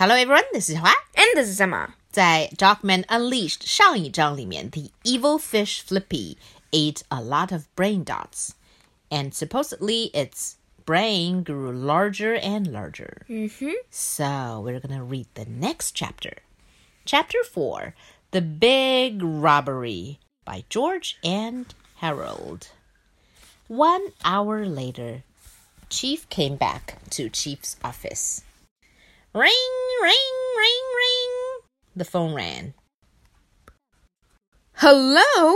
Hello everyone, this is Hua. And this is Emma. 在 Dogman Unleashed 上一章里面，the evil fish Flippy ate a lot of brain dots, and supposedly its brain grew larger and larger. Mm-hmm. So we're gonna read the next chapter, chapter four, the big robbery by George and Harold. One hour later, Chief came back to Chief's office. Ring, ring, ring, ring. The phone rang. Hello?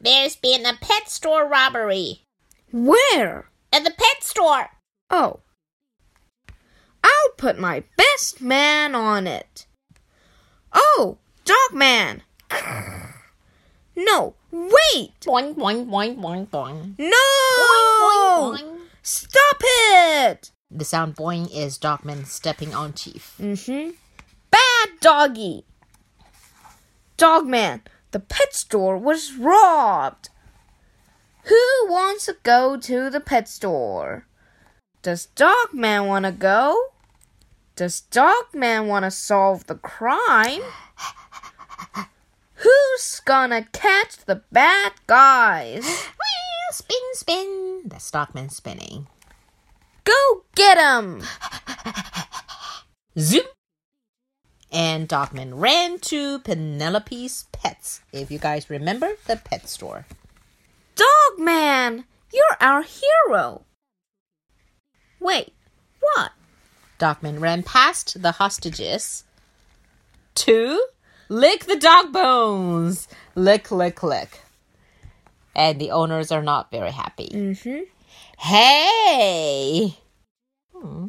There's been a pet store robbery. Where? At the pet store. Oh. I'll put my best man on it. Oh, dog man. No, wait. Boing, boing, boing, boing, boing. No! Boing, boing. Stop it. The sound boing is Dogman stepping on Chief. Mm-hmm. Bad doggy. Dogman, the pet store was robbed. Who wants to go to the pet store? Does Dogman want to go? Does Dogman want to solve the crime? Who's gonna catch the bad guys? Well, spin, spin. That's Dogman spinning. Go him! Zoom! And Dogman ran to Penelope's Pets. If you guys remember the pet store. Dogman, you're our hero. Wait, what? Dogman ran past the hostages to lick the dog bones. Lick, lick, lick. And the owners are not very happy. Mm-hmm. Hey! Hmm.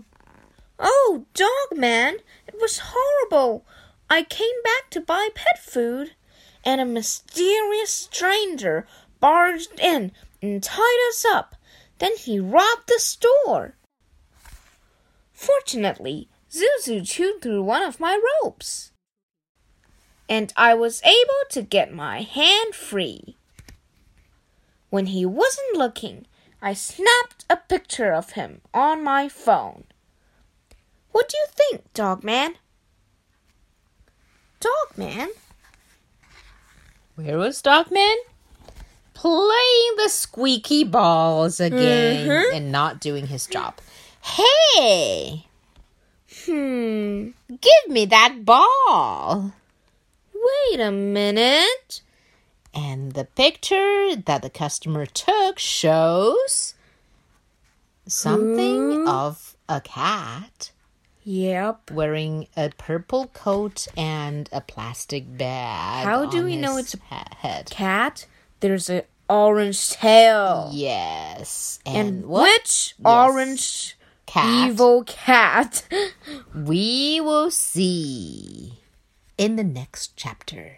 Oh, dog man, it was horrible. I came back to buy pet food, and a mysterious stranger barged in and tied us up. Then he robbed the store. Fortunately, Zuzu chewed through one of my ropes, and I was able to get my hand free. When he wasn't looking, I snapped a picture of him on my phone. What do you think, Dogman? Dogman? Where was Dogman? Playing the squeaky balls again Mhm. and not doing his job. Hey! Hmm. Give me that ball! Wait a minute. And the picture that the customer took shows something of a cat Yep. wearing a purple coat and a plastic bag. How do we know it's a head? Cat. There's an orange tail. Yes. And, And which orange cat evil cat? we will see in the next chapter.